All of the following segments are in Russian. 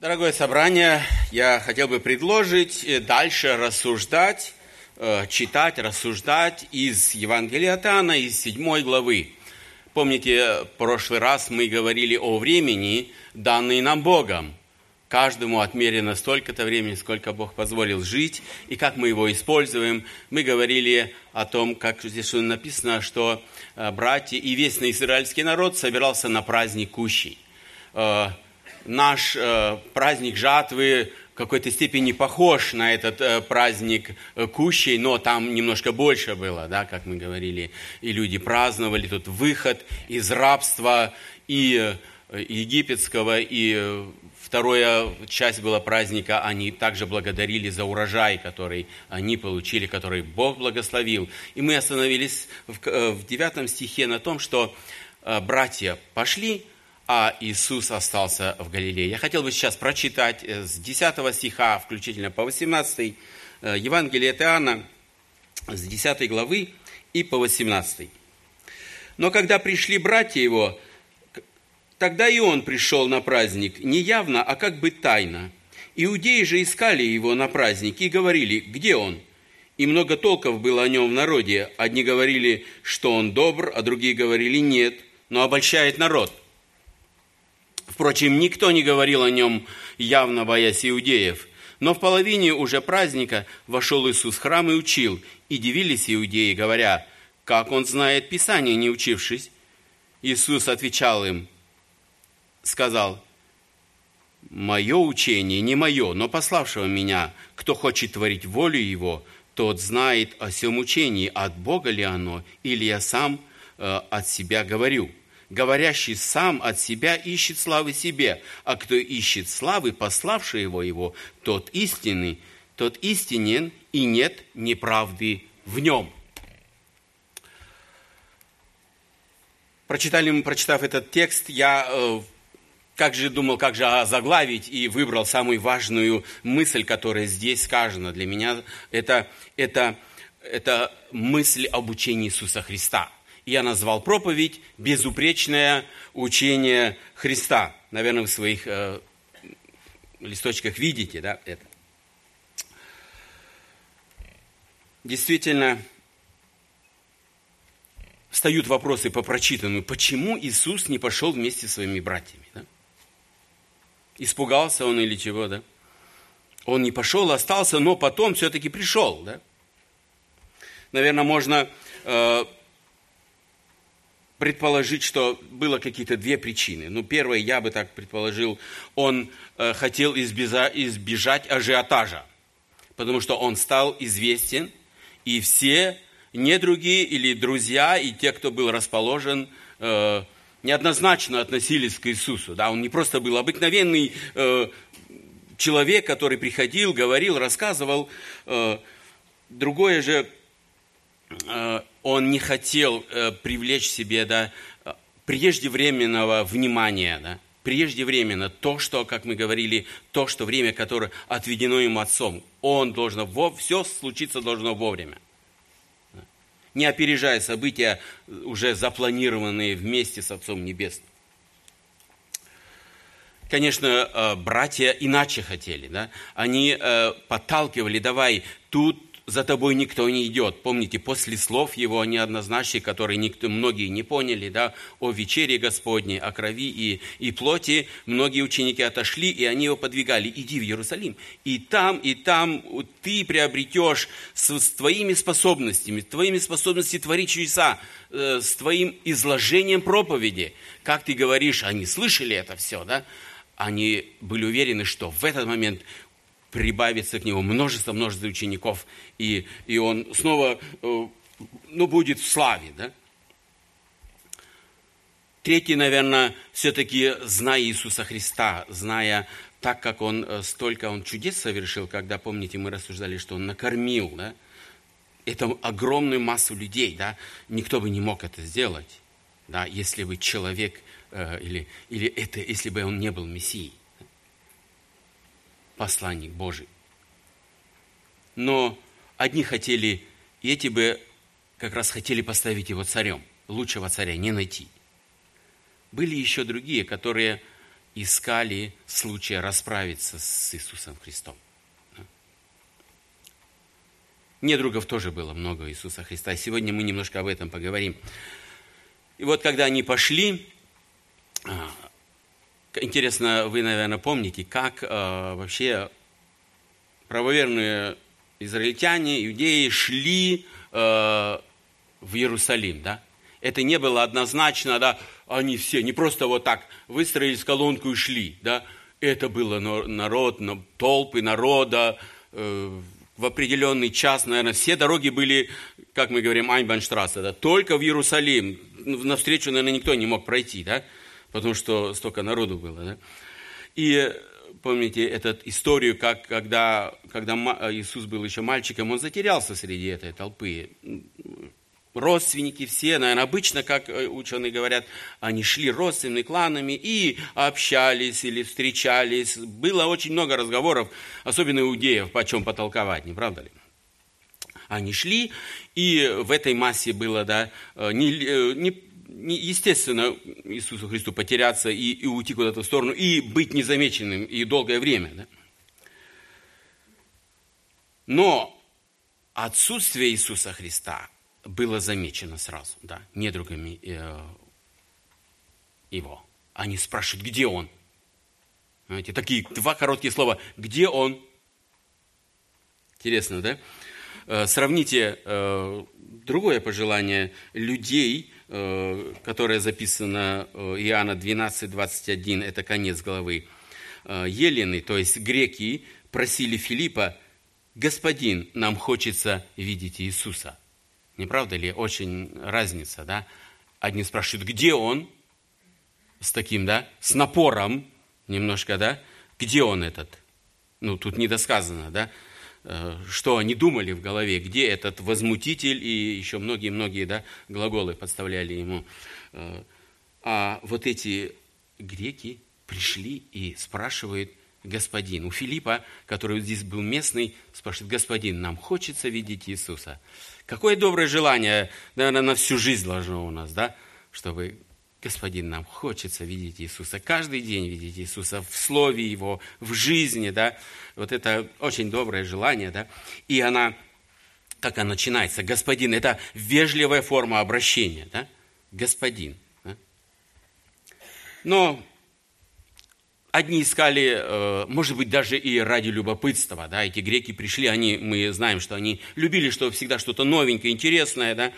Дорогое собрание, я хотел бы предложить э, дальше рассуждать, э, читать, рассуждать из Евангелия от Иоанна, из 7 главы. Помните, в прошлый раз мы говорили о времени, данные нам Богом. Каждому отмерено столько-то времени, сколько Бог позволил жить, и как мы его используем. Мы говорили о том, как здесь написано, что э, братья и весь израильский народ собирался на праздник Кущий наш э, праздник жатвы в какой-то степени похож на этот э, праздник э, кущей, но там немножко больше было, да, как мы говорили, и люди праздновали тут выход из рабства и э, египетского, и э, вторая часть была праздника, они также благодарили за урожай, который они получили, который Бог благословил. И мы остановились в, э, 9 стихе на том, что э, братья пошли, а Иисус остался в Галилее. Я хотел бы сейчас прочитать э, с 10 стиха, включительно по 18, э, Евангелие от Иоанна, с 10 главы и по 18. Но когда пришли братья его, тогда и он пришел на праздник, не явно, а как бы тайно. Иудеи же искали его на праздник и говорили, где он? И много толков было о нем в народе. Одни говорили, что он добр, а другие говорили, нет, но обольщает народ – Впрочем, никто не говорил о нем, явно боясь иудеев. Но в половине уже праздника вошел Иисус в храм и учил. И дивились иудеи, говоря, как он знает Писание, не учившись. Иисус отвечал им, сказал, «Мое учение не мое, но пославшего меня. Кто хочет творить волю его, тот знает о всем учении, от Бога ли оно, или я сам э, от себя говорю» говорящий сам от себя ищет славы себе, а кто ищет славы, пославший его его, тот истинный, тот истинен, и нет неправды в нем. Прочитали мы, прочитав этот текст, я э, как же думал, как же заглавить, и выбрал самую важную мысль, которая здесь сказана. Для меня это, это, это мысль об учении Иисуса Христа – я назвал проповедь «Безупречное учение Христа». Наверное, в своих э, листочках видите да, это. Действительно, встают вопросы по прочитанному. Почему Иисус не пошел вместе с своими братьями? Да? Испугался он или чего, да? Он не пошел, остался, но потом все-таки пришел, да? Наверное, можно э, предположить, что было какие-то две причины. Ну, первое, я бы так предположил, он э, хотел избежать, избежать ажиотажа, потому что он стал известен, и все недруги или друзья, и те, кто был расположен, э, неоднозначно относились к Иисусу. Да? Он не просто был обыкновенный э, человек, который приходил, говорил, рассказывал. Э, другое же, он не хотел э, привлечь себе да, преждевременного внимания, да, преждевременно то, что, как мы говорили, то, что время, которое отведено ему отцом, он должен, все случиться должно вовремя. Не опережая события, уже запланированные вместе с Отцом Небесным. Конечно, э, братья иначе хотели. Да? Они э, подталкивали, давай, тут за тобой никто не идет. Помните, после слов его неоднозначных, которые никто, многие не поняли, да, о вечере Господней, о крови и, и плоти, многие ученики отошли, и они его подвигали, иди в Иерусалим. И там, и там ты приобретешь с, с твоими способностями, твоими способностями творить чудеса, э, с твоим изложением проповеди. Как ты говоришь, они слышали это все, да? Они были уверены, что в этот момент прибавится к нему множество-множество учеников, и, и он снова э, ну, будет в славе. Да? Третий, наверное, все-таки зная Иисуса Христа, зная так, как Он э, столько Он чудес совершил, когда, помните, мы рассуждали, что Он накормил, да? это огромную массу людей, да? никто бы не мог это сделать, да? если бы человек, э, или, или это, если бы он не был Мессией посланник Божий. Но одни хотели, и эти бы как раз хотели поставить его царем. Лучшего царя не найти. Были еще другие, которые искали случая расправиться с Иисусом Христом. Недругов тоже было много Иисуса Христа. Сегодня мы немножко об этом поговорим. И вот когда они пошли, а, интересно, вы, наверное, помните, как а, вообще правоверные израильтяне, иудеи шли а, в Иерусалим, да? Это не было однозначно, да, они все не просто вот так выстроились колонку и шли, да? Это было народ, толпы народа, э, в определенный час, наверное, все дороги были, как мы говорим, Айнбанштрассе, да, только в Иерусалим. Навстречу, наверное, никто не мог пройти, да, потому что столько народу было, да. И помните эту историю, как когда, когда Иисус был еще мальчиком, он затерялся среди этой толпы родственники все, наверное, обычно, как э, ученые говорят, они шли родственными кланами и общались или встречались. Было очень много разговоров, особенно иудеев, по чем потолковать, не правда ли? Они шли, и в этой массе было, да, э, э, не, не естественно Иисусу Христу потеряться и, и уйти куда-то в сторону, и быть незамеченным и долгое время. Да? Но отсутствие Иисуса Христа было замечено сразу, да, недругами э, его. Они спрашивают, где он? Знаете, такие два короткие слова. Где он? Интересно, да? Э, сравните э, другое пожелание людей, которое записано э, Иоанна 12, 21, это конец главы. Э, Елены, то есть греки, просили Филиппа, «Господин, нам хочется видеть Иисуса». Не правда ли? Очень разница, да? Одни спрашивают, где он? С таким, да? С напором немножко, да? Где он этот? Ну, тут недосказано, да? Э, что они думали в голове, где этот возмутитель и еще многие-многие да, глаголы подставляли ему. Э, а вот эти греки пришли и спрашивают господин. У Филиппа, который здесь был местный, спрашивает, господин, нам хочется видеть Иисуса. Какое доброе желание, наверное, на всю жизнь должно у нас, да, чтобы Господин, нам хочется видеть Иисуса, каждый день видеть Иисуса в слове Его, в жизни, да, вот это очень доброе желание, да, и она, как она начинается, Господин, это вежливая форма обращения, да, Господин, да? Но Одни искали, э, может быть, даже и ради любопытства. Да? Эти греки пришли, они, мы знаем, что они любили что всегда что-то новенькое, интересное. Да?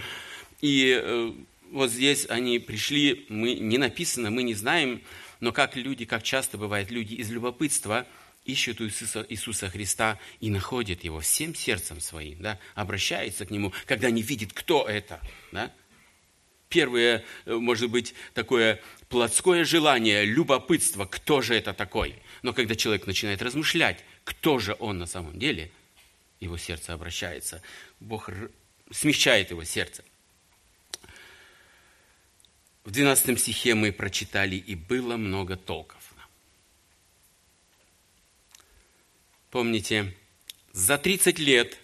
И э, вот здесь они пришли, мы, не написано, мы не знаем, но как люди, как часто бывает, люди из любопытства ищут Иисуса, Иисуса Христа и находят Его всем сердцем своим, да? обращаются к Нему, когда они видят, кто это. Да? Первое, э, может быть, такое плотское желание, любопытство, кто же это такой. Но когда человек начинает размышлять, кто же он на самом деле, его сердце обращается. Бог смягчает его сердце. В 12 стихе мы прочитали, и было много толков. Помните, за 30 лет,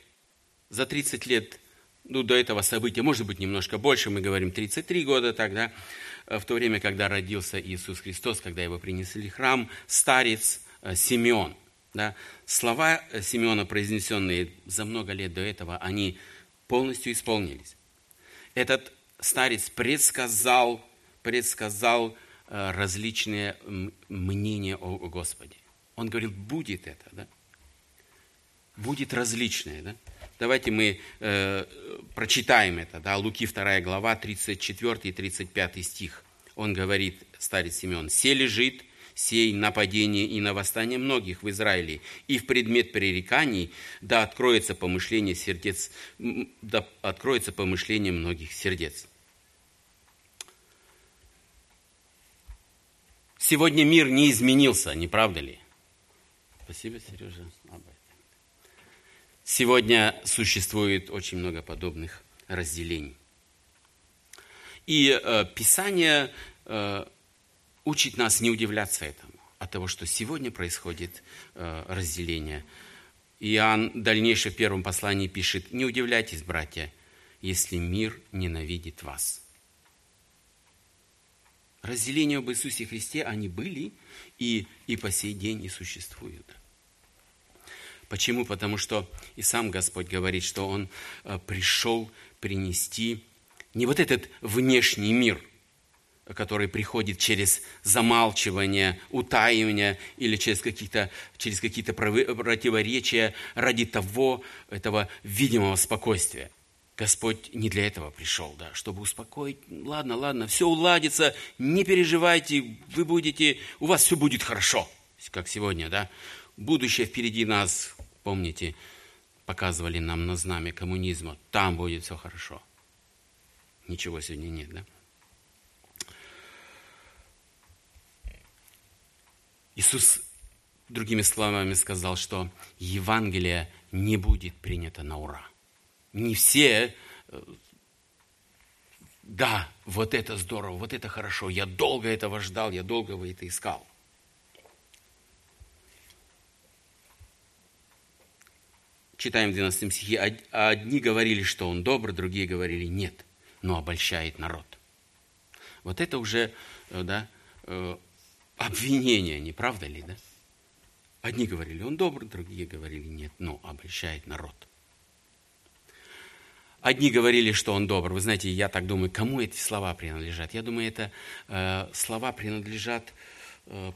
за 30 лет ну, до этого события, может быть, немножко больше, мы говорим 33 года тогда, Э, в то время, когда родился Иисус Христос, когда его принесли в храм, старец э, Симеон. Да, слова э, Симеона, произнесенные за много лет до этого, они полностью исполнились. Этот старец предсказал, предсказал различные мнения о Господе. Он говорил, будет это, да? Будет различное, да? Давайте мы э, прочитаем это. Да? Луки 2 глава, 34 и 35 стих. Он говорит, старец Симеон, «Се лежит сей нападение и на восстание многих в Израиле, и в предмет пререканий, да откроется помышление сердец, да откроется помышление многих сердец». Сегодня мир не изменился, не правда ли? Спасибо, Сережа. Сегодня существует очень много подобных разделений. И э, Писание э, учит нас не удивляться этому, от того, что сегодня происходит э, разделение. Иоанн дальнейшее в первом послании пишет, «Не удивляйтесь, братья, если мир ненавидит вас». Разделения об Иисусе Христе, они были и, и по сей день и существуют. Почему? Потому что и сам Господь говорит, что Он э, пришел принести не вот этот внешний мир, который приходит через замалчивание, утаивание или через какие-то, через какие-то противоречия ради того, этого видимого спокойствия. Господь не для этого пришел, да, чтобы успокоить. Ладно, ладно, все уладится, не переживайте, вы будете, у вас все будет хорошо, как сегодня, да. Будущее впереди нас, помните, показывали нам на знамя коммунизма. Там будет все хорошо. Ничего сегодня нет, да? Иисус другими словами сказал, что Евангелие не будет принято на ура. Не все, э, да, вот это здорово, вот это хорошо, я долго этого ждал, я долго это искал. Читаем в 12 стихе. Одни говорили, что он добр, другие говорили нет, но обольщает народ. Вот это уже э, да, обвинение, не правда ли, да? Одни говорили, он добр, другие говорили, нет, но обольщает народ. Одни говорили, что он добр. Вы знаете, я так думаю, кому эти слова принадлежат? Я думаю, это э, слова принадлежат э,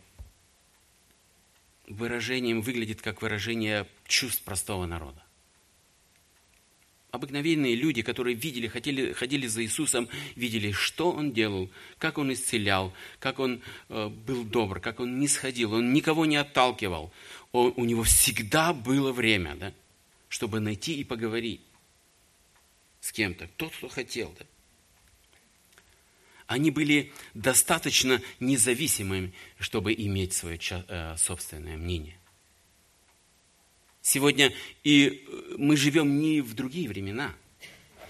выражением, выглядит как выражение чувств простого народа обыкновенные люди, которые видели, хотели, ходили за Иисусом, видели, что Он делал, как Он исцелял, как Он э, был добр, как Он не сходил, Он никого не отталкивал. Он, у Него всегда было время, да, чтобы найти и поговорить с кем-то, тот, кто хотел. Да. Они были достаточно независимыми, чтобы иметь свое э, собственное мнение. Сегодня и э, мы живем не в другие времена.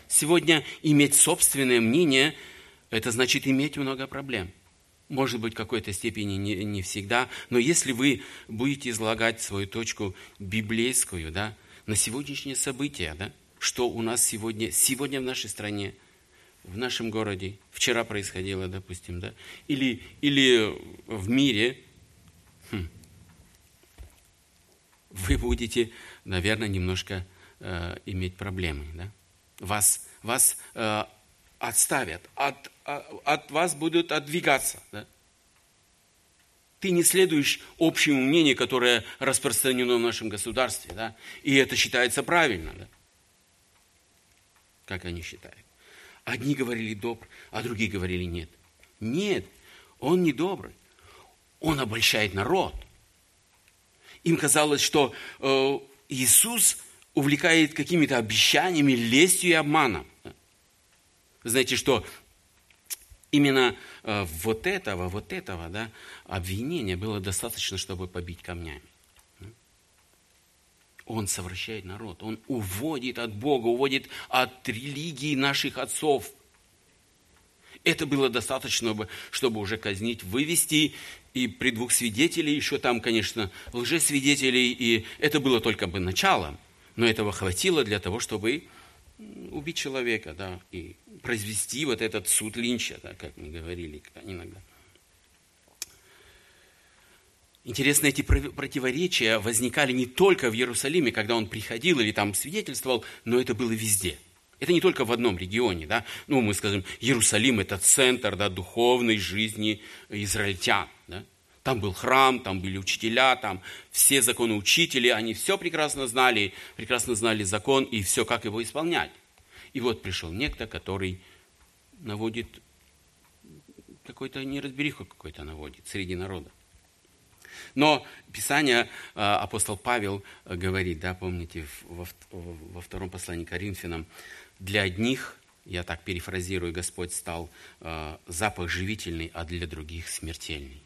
Сегодня иметь собственное мнение – это значит иметь много проблем. Может быть, в какой-то степени не, не всегда, но если вы будете излагать свою точку библейскую, да, на сегодняшние события, да, что у нас сегодня, сегодня в нашей стране, в нашем городе, вчера происходило, допустим, да, или, или в мире – вы будете, наверное, немножко э, иметь проблемы. Да? Вас, вас э, отставят, от, от, от вас будут отдвигаться. Да? Ты не следуешь общему мнению, которое распространено в нашем государстве, да? и это считается правильно. Да? Как они считают? Одни говорили добр, а другие говорили нет. Нет, он не добрый. Он обольщает народ – им казалось, что э, Иисус увлекает какими-то обещаниями, лестью и обманом. Вы знаете, что именно э, вот этого, вот этого да, обвинения было достаточно, чтобы побить камнями. Он совращает народ, он уводит от Бога, уводит от религии наших отцов. Это было достаточно, чтобы уже казнить, вывести и при двух свидетелей, еще там, конечно, лжесвидетелей, и это было только бы началом, но этого хватило для того, чтобы убить человека, да, и произвести вот этот суд линча, да, как мы говорили иногда. Интересно, эти противоречия возникали не только в Иерусалиме, когда он приходил или там свидетельствовал, но это было везде – это не только в одном регионе, да. Ну, мы скажем, Иерусалим – это центр, да, духовной жизни израильтян, да. Там был храм, там были учителя, там все законы учители, они все прекрасно знали, прекрасно знали закон и все, как его исполнять. И вот пришел некто, который наводит какой-то неразбериху какой-то наводит среди народа. Но Писание, а, апостол Павел говорит, да, помните, во, во втором послании к Коринфянам, для одних, я так перефразирую, Господь стал э, запах живительный, а для других смертельный.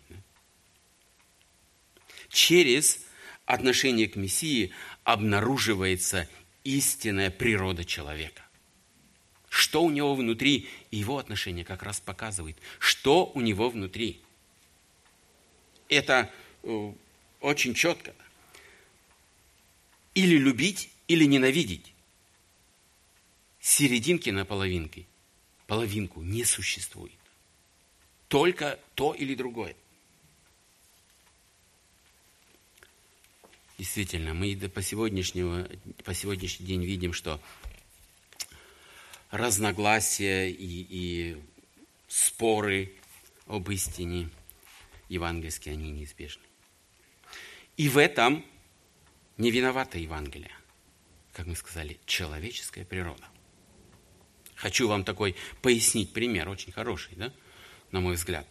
Через отношение к Мессии обнаруживается истинная природа человека. Что у него внутри, его отношение как раз показывает, что у него внутри. Это э, очень четко. Или любить, или ненавидеть серединки на половинке, половинку не существует. только то или другое. Действительно, мы по, сегодняшнего, по сегодняшний день видим, что разногласия и, и споры об истине евангельские, они неизбежны. И в этом не виновата Евангелие, как мы сказали, человеческая природа. Хочу вам такой пояснить пример, очень хороший, да, на мой взгляд.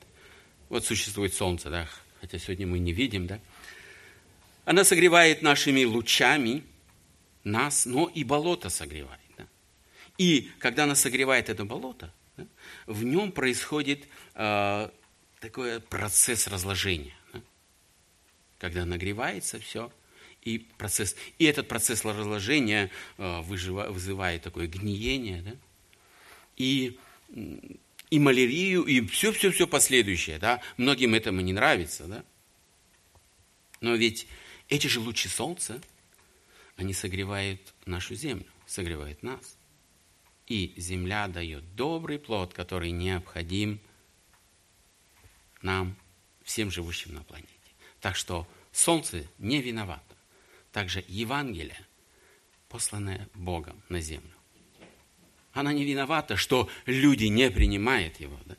Вот существует солнце, да, хотя сегодня мы не видим, да. Она согревает нашими лучами нас, но и болото согревает. Да? И когда она согревает это болото, да, в нем происходит э, такой процесс разложения. Да? Когда нагревается все, и, процесс, и этот процесс разложения э, выжива, вызывает такое гниение, да? И, и малярию, и все-все-все последующее. Да? Многим этому не нравится. Да? Но ведь эти же лучи солнца, они согревают нашу землю, согревают нас. И земля дает добрый плод, который необходим нам, всем живущим на планете. Так что солнце не виновато. Также Евангелие, посланное Богом на землю. Она не виновата, что люди не принимают его. Да?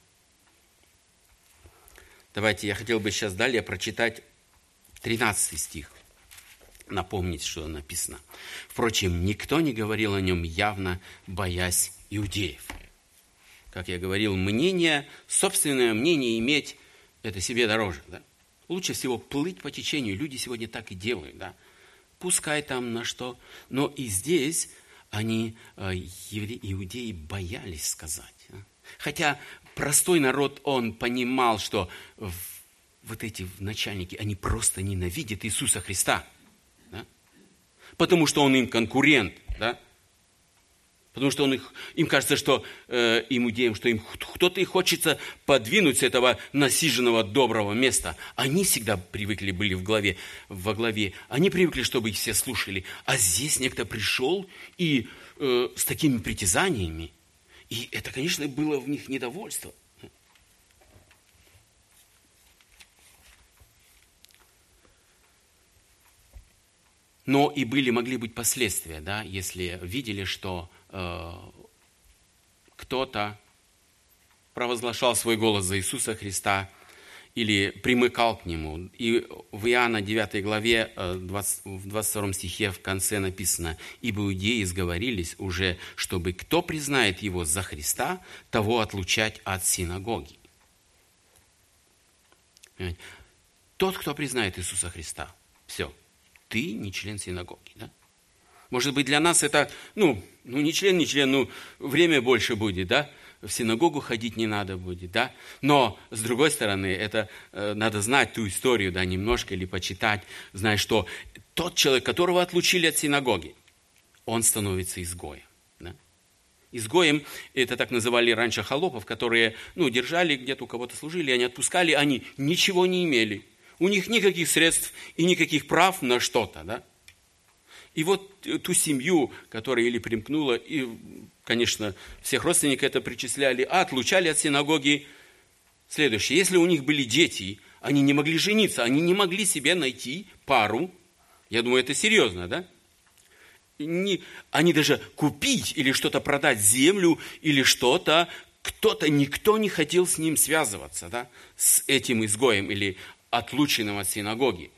Давайте я хотел бы сейчас далее прочитать 13 стих напомнить, что написано. Впрочем, никто не говорил о нем явно, боясь иудеев. Как я говорил, мнение, собственное мнение иметь, это себе дороже. Да? Лучше всего плыть по течению. Люди сегодня так и делают. Да? Пускай там на что. Но и здесь они, э, иудеи, боялись сказать. Хотя простой народ, он понимал, что вот эти начальники, они просто ненавидят Иисуса Христа потому что он им конкурент, да? Потому что он их, им кажется, что э, им иудеям, что им кто-то и хочется подвинуть с этого насиженного доброго места. Они всегда привыкли были в главе, во главе. Они привыкли, чтобы их все слушали. А здесь некто пришел и э, с такими притязаниями. И это, конечно, было в них недовольство. Но и были, могли быть последствия, да, если видели, что э, кто-то провозглашал свой голос за Иисуса Христа или примыкал к Нему. И в Иоанна 9 главе, 20, э, в 22 стихе в конце написано, «Ибо иудеи сговорились уже, чтобы кто признает Его за Христа, того отлучать от синагоги». Тот, кто признает Иисуса Христа, все – ты не член синагоги. Да? Может быть, для нас это, ну, ну, не член, не член, ну, время больше будет, да? В синагогу ходить не надо будет, да? Но, с другой стороны, это э, надо знать ту историю, да, немножко или почитать, знать, что тот человек, которого отлучили от синагоги, он становится изгоем. Изгоем, это так называли раньше холопов, которые, ну, держали где-то у кого-то служили, они отпускали, они ничего не имели – у них никаких средств и никаких прав на что-то. Да? И вот ту семью, которая или примкнула, и, конечно, всех родственников это причисляли, а отлучали от синагоги. Следующее. Если у них были дети, они не могли жениться, они не могли себе найти пару. Я думаю, это серьезно, да? Не, они даже купить или что-то продать, землю или что-то, кто-то, никто не хотел с ним связываться, да, с этим изгоем или отлученным от синагоги.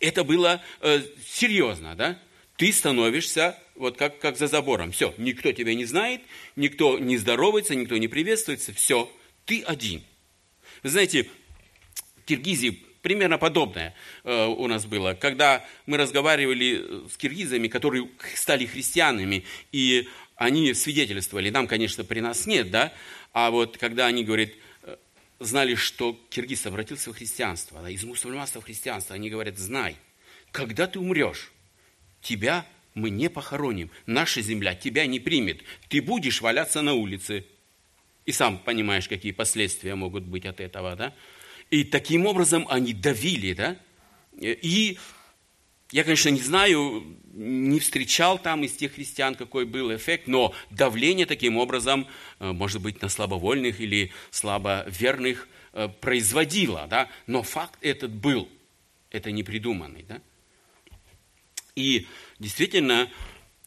Это было э, серьезно, да? Ты становишься вот как, как за забором. Все, никто тебя не знает, никто не здоровается, никто не приветствуется. Все, ты один. Вы знаете, в Киргизии примерно подобное э, у нас было. Когда мы разговаривали с киргизами, которые стали христианами, и они свидетельствовали, нам, конечно, при нас нет, да, а вот когда они говорят, знали, что киргиз обратился в христианство, из мусульманства в христианство, они говорят, знай, когда ты умрешь, тебя мы не похороним, наша земля тебя не примет, ты будешь валяться на улице. И сам понимаешь, какие последствия могут быть от этого, да? И таким образом они давили, да? И я, конечно, не знаю, не встречал там из тех христиан, какой был эффект, но давление таким образом, э, может быть, на слабовольных или слабоверных э, производила, да, но факт этот был, это не придуманный, да. И действительно,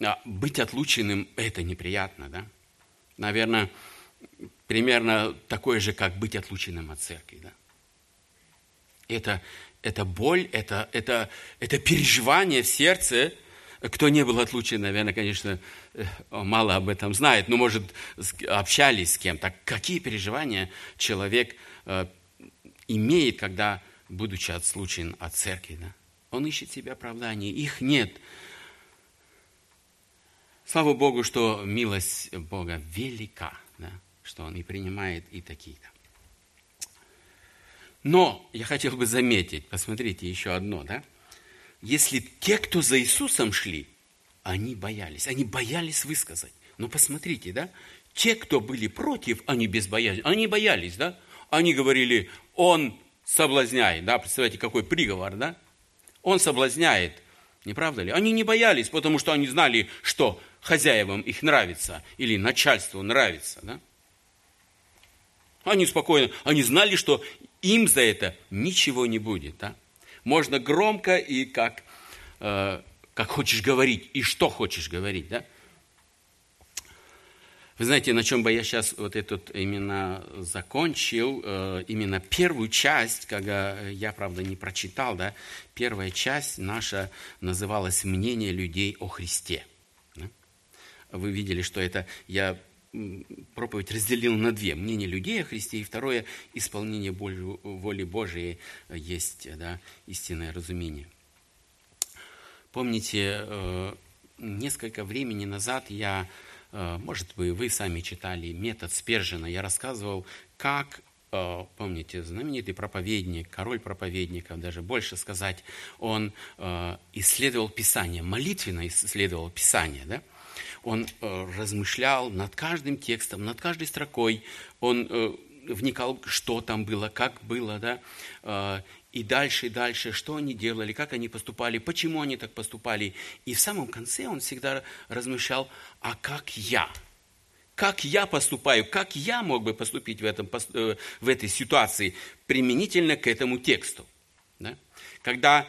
а, быть отлученным – это неприятно, да. Наверное, примерно такое же, как быть отлученным от церкви, да. Это, это боль, это, это, это переживание в сердце – кто не был отлучен, наверное, конечно, э, мало об этом знает, но, может, общались с кем-то. Какие переживания человек э, имеет, когда, будучи отлучен от церкви, да? Он ищет себе оправдания, их нет. Слава Богу, что милость Бога велика, да? что Он и принимает и такие-то. Но я хотел бы заметить, посмотрите еще одно, да? если те, кто за Иисусом шли, они боялись, они боялись высказать. Но посмотрите, да, те, кто были против, они без боязни, они боялись, да, они говорили, он соблазняет, да, представляете, какой приговор, да, он соблазняет, не правда ли? Они не боялись, потому что они знали, что хозяевам их нравится или начальству нравится, да. Они спокойно, они знали, что им за это ничего не будет, да можно громко и как, э, как хочешь говорить, и что хочешь говорить, да? Вы знаете, на чем бы я сейчас вот этот именно закончил, э, именно первую часть, когда я, правда, не прочитал, да, первая часть наша называлась «Мнение людей о Христе». Да? Вы видели, что это я проповедь разделил на две. Мнение людей о Христе и второе – исполнение воли Божией есть да, истинное разумение. Помните, э, несколько времени назад я, э, может быть, вы сами читали метод Спержина, я рассказывал, как э, помните, знаменитый проповедник, король проповедников, даже больше сказать, он исследовал Писание, молитвенно исследовал Писание, да? Он э, размышлял над каждым текстом, над каждой строкой, он э, вникал, что там было, как было, да, э, и дальше, и дальше, что они делали, как они поступали, почему они так поступали. И в самом конце он всегда размышлял, а как я? Как я поступаю, как я мог бы поступить в, этом, в этой ситуации применительно к этому тексту? Да? Когда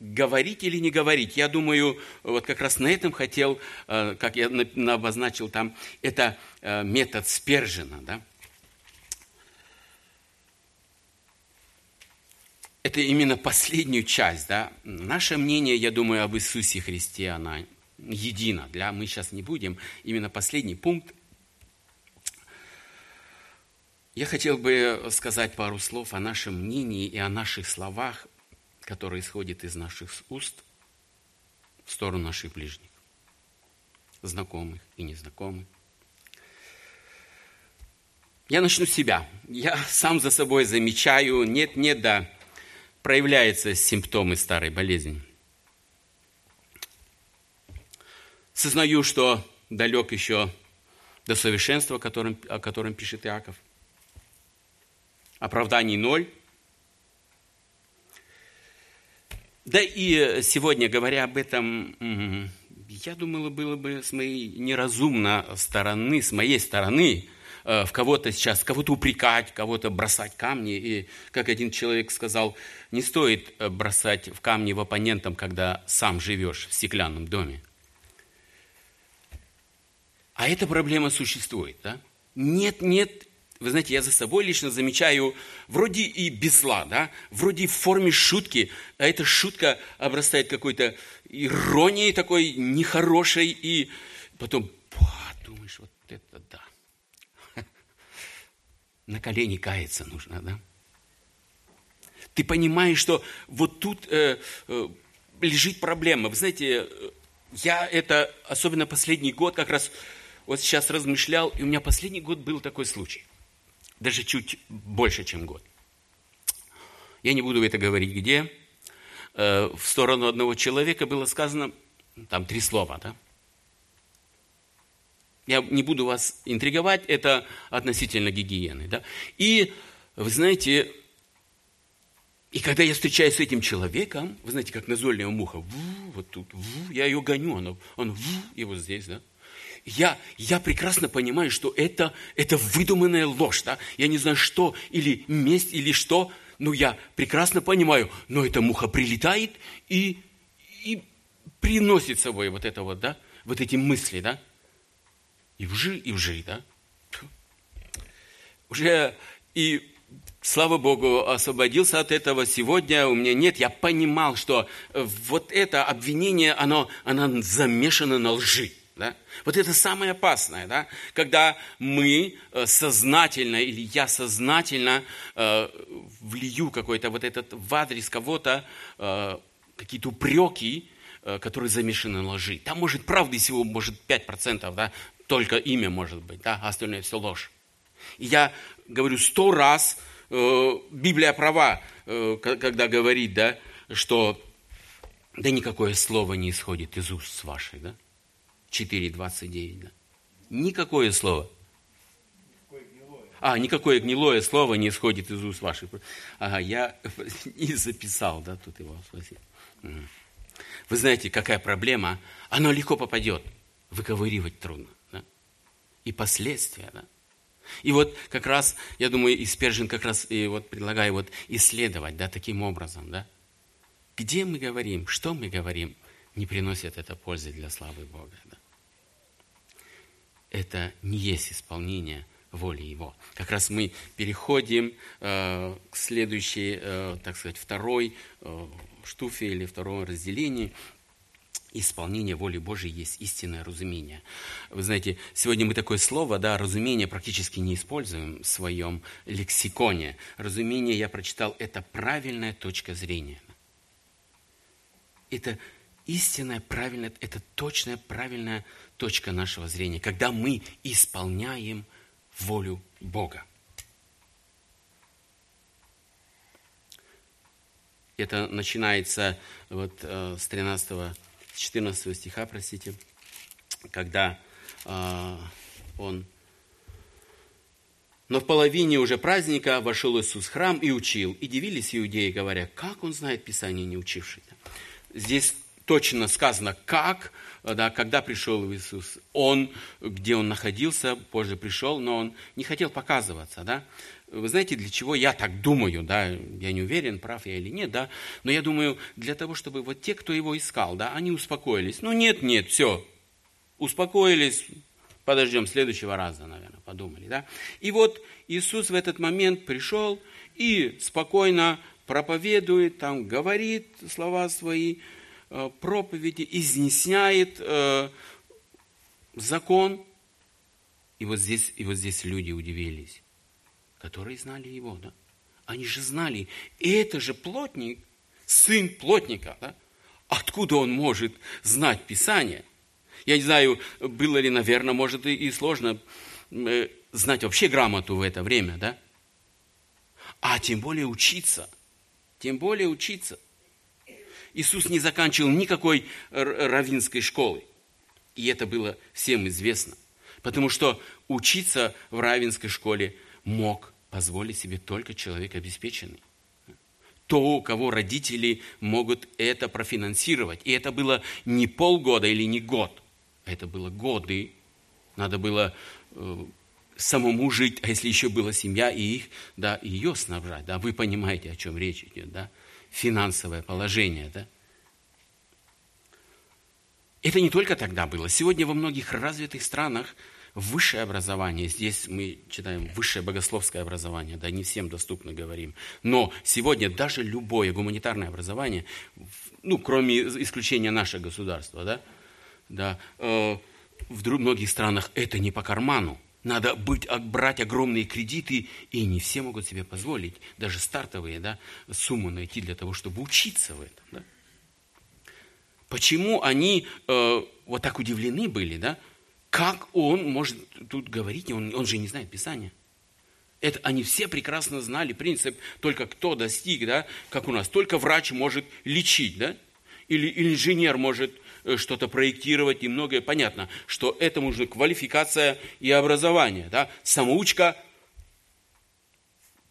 говорить или не говорить. Я думаю, вот как раз на этом хотел, э, как я обозначил там, это э, метод Спержина. Да? Это именно последнюю часть. Да? Наше мнение, я думаю, об Иисусе Христе, она едина. Для, мы сейчас не будем. Именно последний пункт. Я хотел бы сказать пару слов о нашем мнении и о наших словах который исходит из наших уст в сторону наших ближних, знакомых и незнакомых. Я начну с себя. Я сам за собой замечаю, нет-нет, да, проявляются симптомы старой болезни. Сознаю, что далек еще до совершенства, о котором, о котором пишет Иаков. Оправданий ноль, Да и сегодня, говоря об этом, я думала, было бы с моей неразумно стороны, с моей стороны, э, в кого-то сейчас, кого-то упрекать, кого-то бросать камни. И, как один человек сказал, не стоит э, бросать в камни в оппонентам, когда сам живешь в стеклянном доме. А эта проблема существует, да? Нет, нет вы знаете, я за собой лично замечаю, вроде и без зла, да, вроде в форме шутки, а эта шутка обрастает какой-то иронией такой нехорошей, и потом, думаешь, вот это да. На колени каяться нужно, да. Ты понимаешь, что вот тут э, э, лежит проблема. Вы знаете, я это, особенно последний год, как раз вот сейчас размышлял, и у меня последний год был такой случай даже чуть больше, чем год. Я не буду это говорить где. Э, в сторону одного человека было сказано, там три слова, да? Я не буду вас интриговать, это относительно гигиены, да? И, вы знаете, и когда я встречаюсь с этим человеком, вы знаете, как назойливая муха, ву, вот тут, ву, я ее гоню, она, он, ву, и вот здесь, да? Я, я прекрасно понимаю, что это, это выдуманная ложь. Да? Я не знаю, что, или месть, или что, но я прекрасно понимаю, но эта муха прилетает и, и приносит с собой вот это вот, да, вот эти мысли, да, и вжи, и вжи, да. Уже и слава Богу, освободился от этого. Сегодня у меня нет. Я понимал, что вот это обвинение, оно, оно замешано на лжи. Да? Вот это самое опасное, да? когда мы э, сознательно или я сознательно э, влию какой-то вот этот в адрес кого-то э, какие-то упреки, э, которые замешаны на лжи. Там может правды всего может 5%, да? только имя может быть, да? а остальное все ложь. И я говорю сто раз, э, Библия права, э, когда говорит, да, что да никакое слово не исходит из уст ваших, да? 4.29. Да? Никакое слово. А, никакое гнилое слово не исходит из уст ваших. Ага, я и записал, да, тут его спросил. Вы знаете, какая проблема? Оно легко попадет. Выковыривать трудно. Да? И последствия, да? И вот как раз, я думаю, и как раз и вот предлагаю вот исследовать, да, таким образом, да. Где мы говорим, что мы говорим, не приносит это пользы для славы Бога, да это не есть исполнение воли Его. Как раз мы переходим э, к следующей, э, так сказать, второй э, штуфе или второму разделению. Исполнение воли Божией есть истинное разумение. Вы знаете, сегодня мы такое слово, да, разумение практически не используем в своем лексиконе. Разумение, я прочитал, это правильная точка зрения. Это истинная, правильная, это точная, правильная точка нашего зрения, когда мы исполняем волю Бога. Это начинается вот э, с 13 14 стиха, простите, когда э, он но в половине уже праздника вошел Иисус в храм и учил. И дивились иудеи, говоря, как он знает Писание, не учивший. Здесь точно сказано, как, да, когда пришел Иисус. Он, где он находился, позже пришел, но он не хотел показываться. Да? Вы знаете, для чего я так думаю, да, я не уверен, прав я или нет, да, но я думаю, для того, чтобы вот те, кто его искал, да, они успокоились. Ну, нет, нет, все, успокоились, подождем следующего раза, наверное, подумали, да. И вот Иисус в этот момент пришел и спокойно проповедует, там, говорит слова свои, Э, проповеди, изъясняет э, закон. И вот, здесь, и вот здесь люди удивились, которые знали его. Да? Они же знали, и это же плотник, сын плотника. Да? Откуда он может знать Писание? Я не знаю, было ли, наверное, может и, и сложно э, знать вообще грамоту в это время, да? А тем более учиться. Тем более учиться – Иисус не заканчивал никакой равинской школы. И это было всем известно. Потому что учиться в равинской школе мог позволить себе только человек обеспеченный. То, у кого родители могут это профинансировать. И это было не полгода или не год. Это было годы. Надо было э, самому жить, а если еще была семья, и их, да, ее снабжать. Да, вы понимаете, о чем речь идет, да финансовое положение. Да? Это не только тогда было. Сегодня во многих развитых странах высшее образование, здесь мы читаем высшее богословское образование, да, не всем доступно говорим, но сегодня даже любое гуманитарное образование, ну, кроме исключения наше государство, да, да, э, в многих странах это не по карману, надо быть, брать огромные кредиты, и не все могут себе позволить даже стартовые да, суммы найти для того, чтобы учиться в этом. Да? Почему они э, вот так удивлены были, да? Как он может тут говорить, он, он же не знает Писания. Это они все прекрасно знали принцип, только кто достиг, да, как у нас, только врач может лечить, да, или, инженер может что-то проектировать и многое. Понятно, что это нужна квалификация и образование. Да? Самоучка,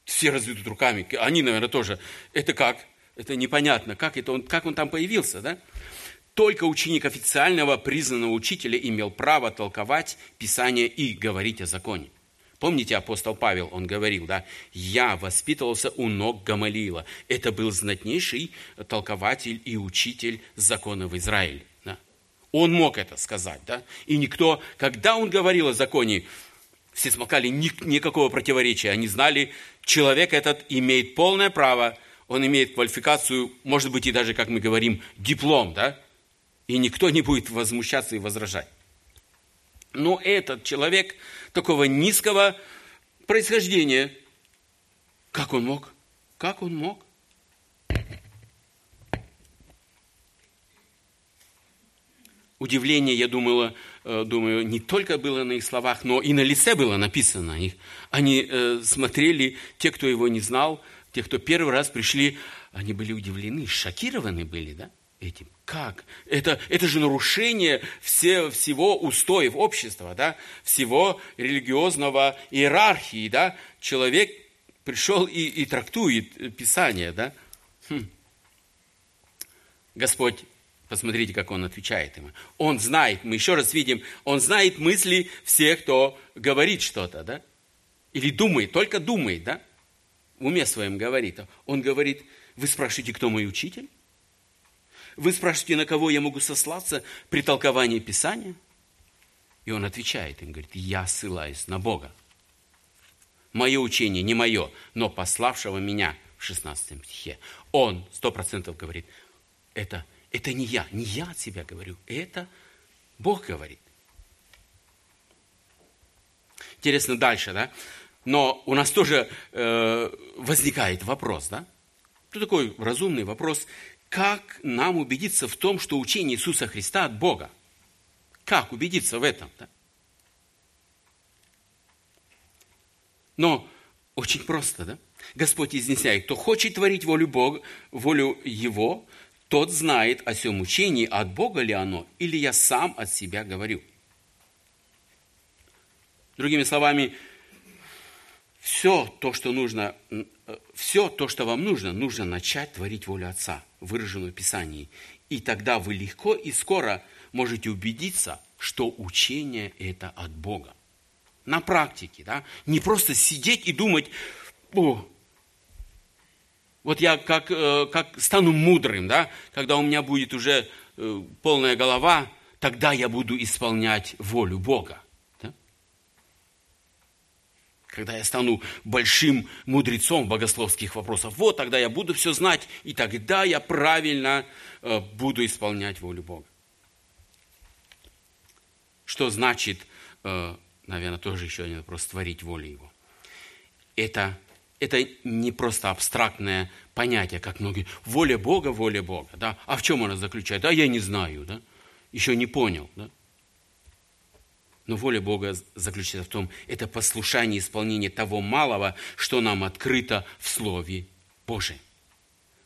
все разведут руками, они, наверное, тоже. Это как? Это непонятно, как, это он, как он там появился. Да? только ученик официального признанного учителя имел право толковать Писание и говорить о законе. Помните, апостол Павел, он говорил, да, «Я воспитывался у ног Гамалиила». Это был знатнейший толкователь и учитель закона в Израиле. Он мог это сказать, да, и никто, когда он говорил о законе, все смолкали, никакого противоречия. Они знали, человек этот имеет полное право, он имеет квалификацию, может быть, и даже, как мы говорим, диплом, да, и никто не будет возмущаться и возражать. Но этот человек такого низкого происхождения, как он мог? Как он мог? Удивление, я думала, э, думаю, не только было на их словах, но и на лице было написано их. Они э, смотрели, те, кто его не знал, те, кто первый раз пришли, они были удивлены, шокированы были, да, этим. Как? Это, это же нарушение все, всего устоев общества, да? всего религиозного иерархии. Да? Человек пришел и, и трактует Писание. Да? Хм. Господь, посмотрите, как Он отвечает ему. Он знает, мы еще раз видим, Он знает мысли всех, кто говорит что-то. Да? Или думает, только думает. Да? В уме своем говорит. Он говорит, вы спрашиваете, кто мой учитель? Вы спрашиваете, на кого я могу сослаться при толковании Писания? И он отвечает им, говорит, я ссылаюсь на Бога. Мое учение не мое, но пославшего меня в 16 стихе. Он сто процентов говорит, это, это не я, не я от себя говорю, это Бог говорит. Интересно дальше, да? Но у нас тоже э, возникает вопрос, да? Это такой разумный вопрос как нам убедиться в том, что учение Иисуса Христа от Бога? Как убедиться в этом? Да? Но очень просто, да? Господь изъясняет, кто хочет творить волю Бога, волю Его, тот знает о всем учении, от Бога ли оно, или я сам от себя говорю. Другими словами, все то, что нужно, э, все то, что вам нужно, нужно начать творить волю Отца, выраженную в Писании. И тогда вы легко и скоро можете убедиться, что учение это от Бога. На практике, да? Не просто сидеть и думать, о, вот я как, э, как стану мудрым, да? Когда у меня будет уже э, полная голова, тогда я буду исполнять волю Бога когда я стану большим мудрецом богословских вопросов, вот тогда я буду все знать, и тогда я правильно э, буду исполнять волю Бога. Что значит, наверное, тоже еще один вопрос, творить волю Его? Это, это не просто абстрактное понятие, как многие, воля Бога, воля Бога, да? А в чем она заключается? А я не знаю, да? Еще не понял, да? Но воля Бога заключается в том, это послушание исполнение того малого, что нам открыто в Слове Божьем.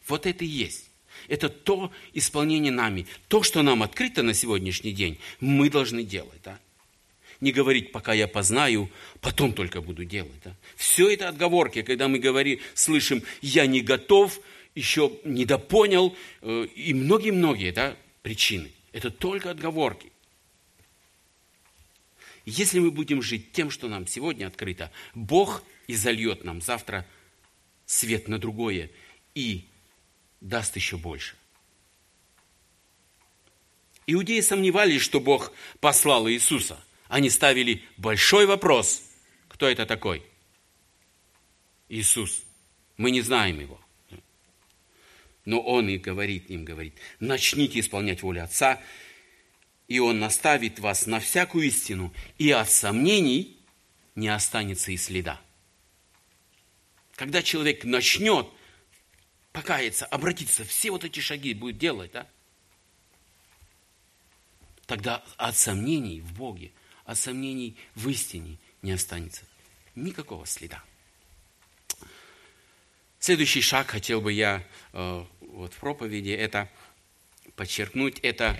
Вот это и есть. Это то исполнение нами. То, что нам открыто на сегодняшний день, мы должны делать. Да? Не говорить, пока я познаю, потом только буду делать. Да? Все это отговорки, когда мы говорим, слышим, я не готов, еще недопонял, э, и многие-многие да, причины. Это только отговорки. Если мы будем жить тем, что нам сегодня открыто, Бог и зальет нам завтра свет на другое и даст еще больше. Иудеи сомневались, что Бог послал Иисуса. Они ставили большой вопрос, кто это такой? Иисус. Мы не знаем его. Но Он и говорит им, говорит, начните исполнять волю Отца, и Он наставит вас на всякую истину, и от сомнений не останется и следа. Когда человек начнет покаяться, обратиться, все вот эти шаги будет делать, да? Тогда от сомнений в Боге, от сомнений в истине не останется никакого следа. Следующий шаг хотел бы я э, вот в проповеди это подчеркнуть, это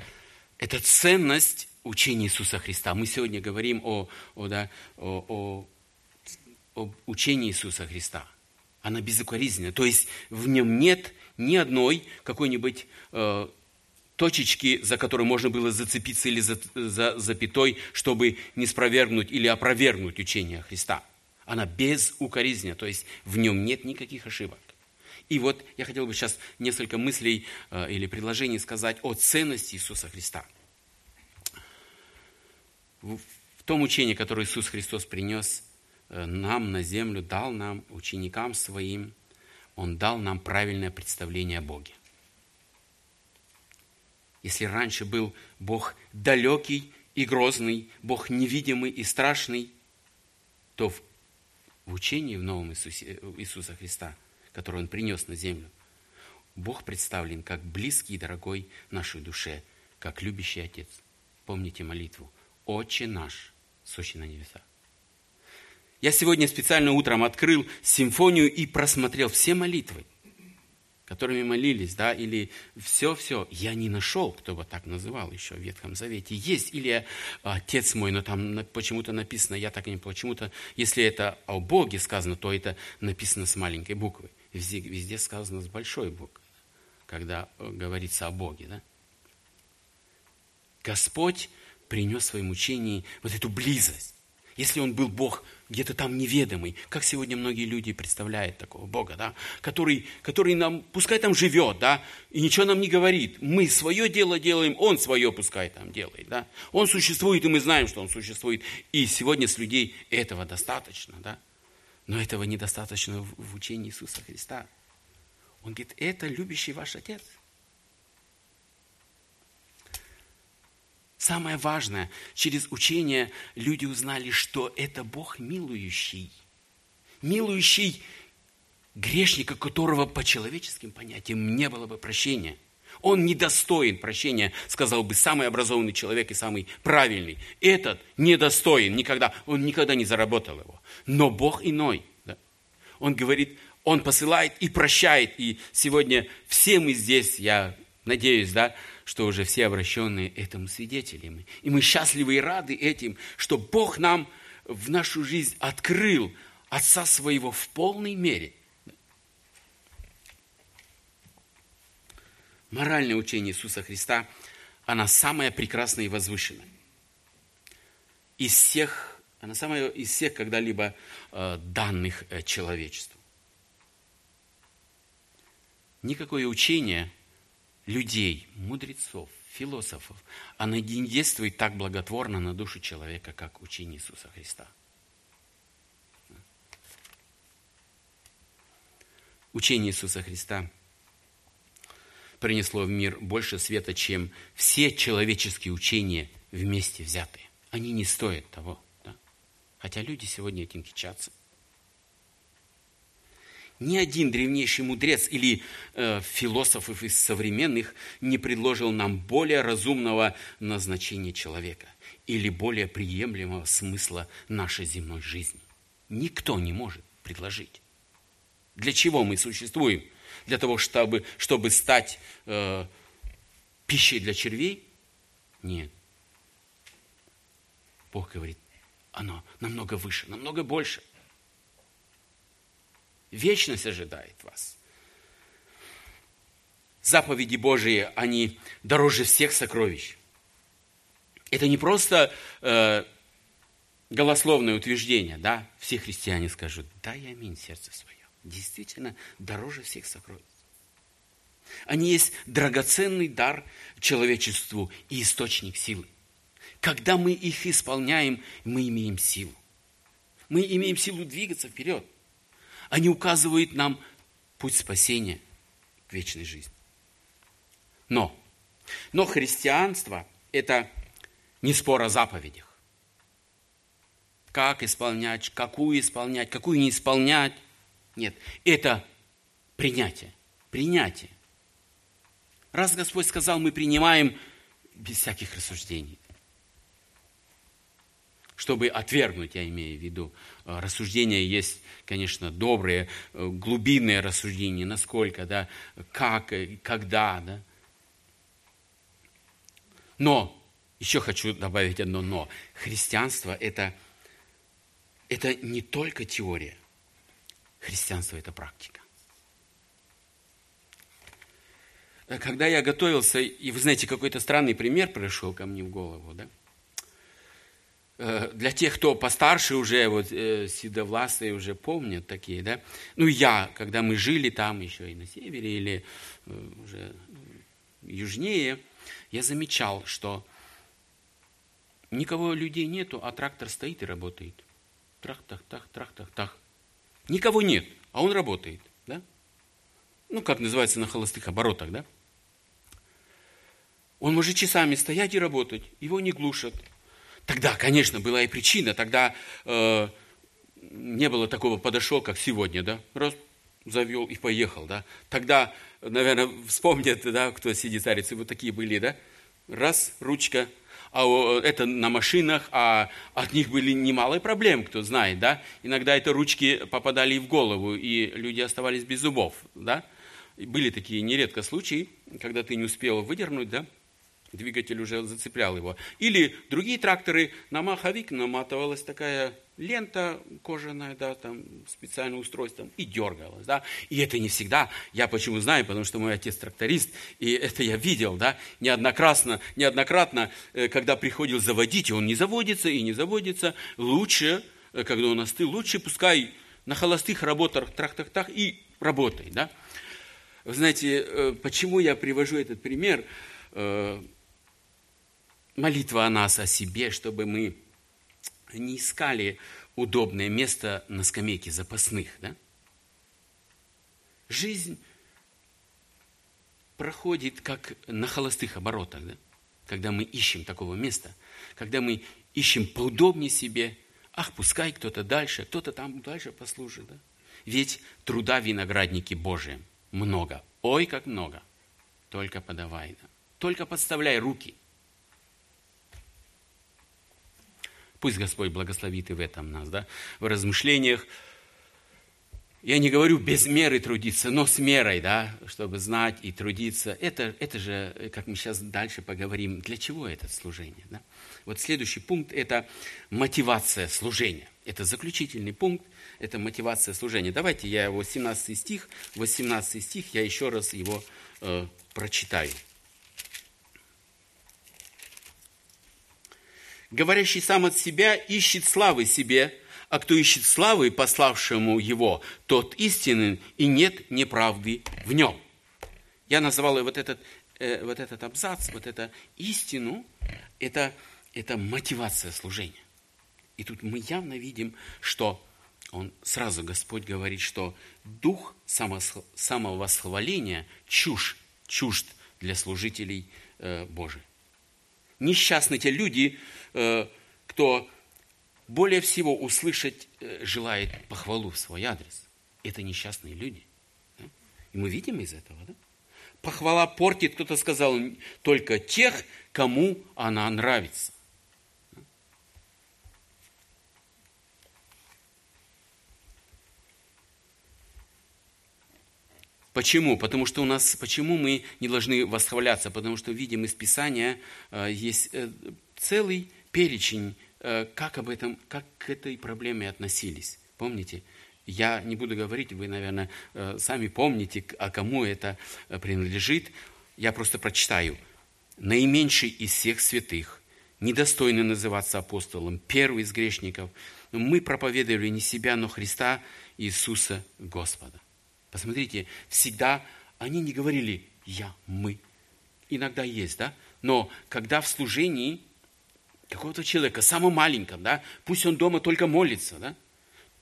это ценность учения Иисуса Христа. Мы сегодня говорим о, о, да, о, о, о учении Иисуса Христа. Она безукоризненна. То есть в нем нет ни одной какой-нибудь э, точечки, за которые можно было зацепиться или за, за запятой, чтобы не спровергнуть или опровергнуть учение Христа. Она безукоризненна, то есть в нем нет никаких ошибок. И вот я хотел бы сейчас несколько мыслей э, или предложений сказать о ценности Иисуса Христа. В, в том учении, которое Иисус Христос принес э, нам на землю, дал нам, ученикам своим, Он дал нам правильное представление о Боге. Если раньше был Бог далекий и грозный, Бог невидимый и страшный, то в, в учении в Новом Иисусе, Иисуса Христа, которое Он принес на землю, Бог представлен как близкий и дорогой нашей душе, как любящий Отец. Помните молитву «Отче наш, сущий на небесах». Я сегодня специально утром открыл симфонию и просмотрел все молитвы которыми молились, да, или все-все. Я не нашел, кто бы так называл еще в Ветхом Завете. Есть или Отец мой, но там почему-то написано, я так и не почему-то, если это о Боге сказано, то это написано с маленькой буквы. Везде, везде сказано с большой буквы, когда э, говорится о Боге, да. Господь принес в своем учении вот эту близость. Если Он был Бог где-то там неведомый, как сегодня многие люди представляют такого Бога, да, который, который нам, пускай там живет, да, и ничего нам не говорит. Мы свое дело делаем, Он свое пускай там делает, да. Он существует, и мы знаем, что Он существует. И сегодня с людей этого достаточно, да. Но этого недостаточно в, учении Иисуса Христа. Он говорит, это любящий ваш Отец – Самое важное, через учение люди узнали, что это Бог милующий. Милующий грешника, которого по человеческим понятиям не было бы прощения. Он недостоин прощения, сказал бы самый образованный человек и самый правильный. Этот недостоин никогда, он никогда не заработал его. Но Бог иной. Да? Он говорит, Он посылает и прощает. И сегодня все мы здесь, я надеюсь, да, что уже все обращенные этому свидетелями. И мы счастливы и рады этим, что Бог нам в нашу жизнь открыл Отца Своего в полной мере. Моральное учение Иисуса Христа, она самая прекрасная и возвышенная. Из всех, она самая из всех когда-либо э, данных э, человечеству. Никакое учение – людей, мудрецов, философов, она не действует так благотворно на душу человека, как учение Иисуса Христа. Учение Иисуса Христа принесло в мир больше света, чем все человеческие учения вместе взятые. Они не стоят того. Да? Хотя люди сегодня этим кичатся. Ни один древнейший мудрец или э, философ из современных не предложил нам более разумного назначения человека или более приемлемого смысла нашей земной жизни. Никто не может предложить. Для чего мы существуем? Для того, чтобы, чтобы стать э, пищей для червей? Нет. Бог говорит, оно намного выше, намного больше – Вечность ожидает вас. Заповеди Божии, они дороже всех сокровищ. Это не просто э, голословное утверждение, да? Все христиане скажут, да, я аминь, сердце свое. Действительно, дороже всех сокровищ. Они есть драгоценный дар человечеству и источник силы. Когда мы их исполняем, мы имеем силу. Мы имеем силу двигаться вперед. Они указывают нам путь спасения к вечной жизни. Но, но христианство – это не спор о заповедях. Как исполнять, какую исполнять, какую не исполнять. Нет, это принятие. Принятие. Раз Господь сказал, мы принимаем без всяких рассуждений чтобы отвергнуть, я имею в виду. Э, рассуждения есть, конечно, добрые, э, глубинные рассуждения, насколько, да, как, когда, да. Но, еще хочу добавить одно но. Христианство это, это не только теория. Христианство – это практика. когда я готовился, и вы знаете, какой-то странный пример пришел ко мне в голову, да? Э, для тех, кто постарше уже, вот э, седовласые уже помнят такие, да? Ну, я, когда мы жили там еще и на севере, или э, уже южнее, я замечал, что никого людей нету, а трактор стоит и работает. Трах-тах-тах, трах-тах-тах. Никого нет, а он работает, да? Ну, как называется на холостых оборотах, да? Он может часами стоять и работать, его не глушат. Тогда, конечно, была и причина, тогда э, не было такого подошел, как сегодня, да? Раз, завел и поехал, да? Тогда, наверное, вспомнят, да, кто сидит старицы, вот такие были, да? Раз, ручка, а это на машинах, а от них были немало проблем, кто знает, да? Иногда это ручки попадали в голову, и люди оставались без зубов, да? Были такие нередко случаи, когда ты не успел выдернуть, да? Двигатель уже зацеплял его. Или другие тракторы, на маховик наматывалась такая лента кожаная, да, там специальное устройство, и дергалась, да. И это не всегда, я почему знаю, потому что мой отец тракторист, и это я видел, да, неоднократно, неоднократно, э, когда приходил заводить, он не заводится и не заводится, лучше, э, когда он остыл, лучше пускай на холостых работах, трах-трах-трах и работает, да. Вы знаете, э, почему я привожу этот пример? Молитва о нас, о себе, чтобы мы не искали удобное место на скамейке запасных. Да? Жизнь проходит как на холостых оборотах, да? когда мы ищем такого места, когда мы ищем поудобнее себе, ах, пускай кто-то дальше, кто-то там дальше послужит. Да? Ведь труда виноградники Божие много, ой, как много, только подавай, да? только подставляй руки – Пусть Господь благословит и в этом нас, да, в размышлениях. Я не говорю без меры трудиться, но с мерой, да, чтобы знать и трудиться. Это, это же, как мы сейчас дальше поговорим, для чего это служение. Да? Вот следующий пункт – это мотивация служения. Это заключительный пункт, это мотивация служения. Давайте я 18 стих, 18 стих, я еще раз его э, прочитаю. Говорящий сам от себя ищет славы себе, а кто ищет славы пославшему его, тот истинен, и нет неправды в нем. Я называл вот этот, э, вот этот абзац, вот эту истину, это, это мотивация служения. И тут мы явно видим, что он сразу, Господь говорит, что дух самовосхваления чушь, чужд для служителей э, Божьих. Несчастны те люди, Э, кто более всего услышать э, желает похвалу в свой адрес. Это несчастные люди. И мы видим из этого, да? Похвала портит, кто-то сказал, только тех, кому она нравится. Почему? Потому что у нас, почему мы не должны восхваляться? Потому что видим из Писания, э, есть целый перечень, э, как, об этом, как к этой проблеме относились. Помните? Я не буду говорить, вы, наверное, э, сами помните, а кому это э, принадлежит. Я просто прочитаю. Наименьший из всех святых, недостойный называться апостолом, первый из грешников, мы проповедовали не себя, но Христа Иисуса Господа. Посмотрите, всегда они не говорили «я», «мы». Иногда есть, да? Но когда в служении какого-то человека, самого маленького, да, пусть он дома только молится, да,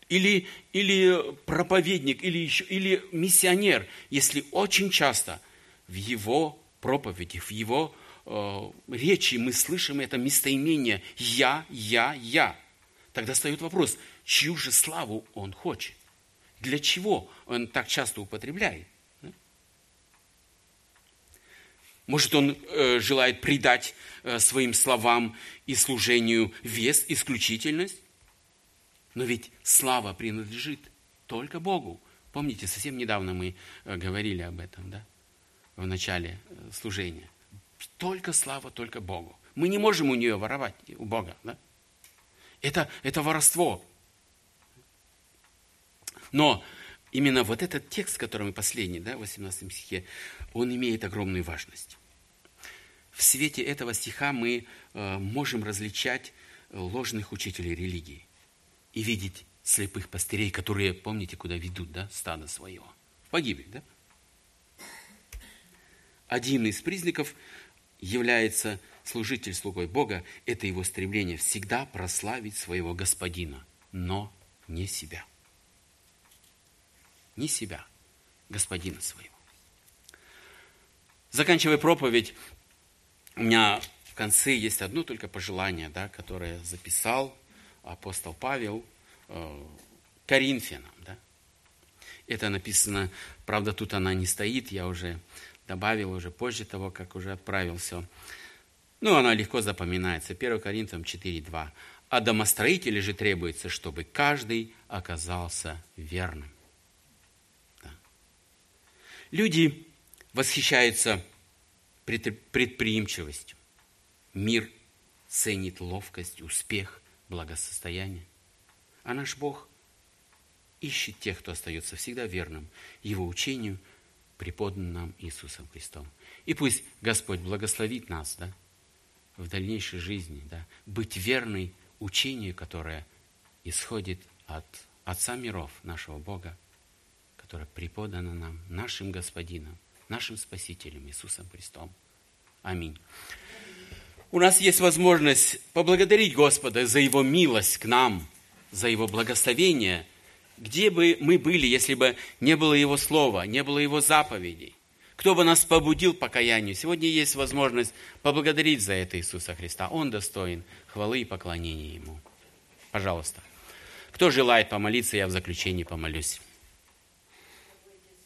или, или проповедник, или, еще, или миссионер, если очень часто в его проповеди, в его э, речи мы слышим это местоимение «я, я, я», тогда встает вопрос, чью же славу он хочет? Для чего он так часто употребляет? Может, он э, желает придать э, своим словам и служению вес, исключительность? Но ведь слава принадлежит только Богу. Помните, совсем недавно мы э, говорили об этом, да? В начале служения. Только слава, только Богу. Мы не можем у нее воровать, у Бога, да? Это, это воровство. Но именно вот этот текст, который мы последний, да, в 18 стихе, он имеет огромную важность. В свете этого стиха мы э, можем различать ложных учителей религии и видеть слепых пастырей, которые, помните, куда ведут, да, стадо своего? В погибель, да? Один из признаков является служитель слугой Бога, это его стремление всегда прославить своего господина, но не себя. Не себя, господина своего. Заканчивая проповедь, у меня в конце есть одно только пожелание, да, которое записал апостол Павел э, Коринфянам. Да. Это написано, правда, тут она не стоит, я уже добавил уже позже того, как уже отправил все. Ну, она легко запоминается. 1 Коринфянам 4.2. А домостроителю же требуется, чтобы каждый оказался верным. Люди восхищаются предприимчивостью. Мир ценит ловкость, успех, благосостояние. А наш Бог ищет тех, кто остается всегда верным Его учению, преподанным Иисусом Христом. И пусть Господь благословит нас да, в дальнейшей жизни, да, быть верной учению, которое исходит от Отца миров, нашего Бога, которое преподано нам, нашим Господином, нашим Спасителем Иисусом Христом. Аминь. У нас есть возможность поблагодарить Господа за Его милость к нам, за Его благословение, где бы мы были, если бы не было Его Слова, не было Его заповедей. Кто бы нас побудил покаянию? Сегодня есть возможность поблагодарить за это Иисуса Христа. Он достоин хвалы и поклонения Ему. Пожалуйста. Кто желает помолиться, я в заключении помолюсь.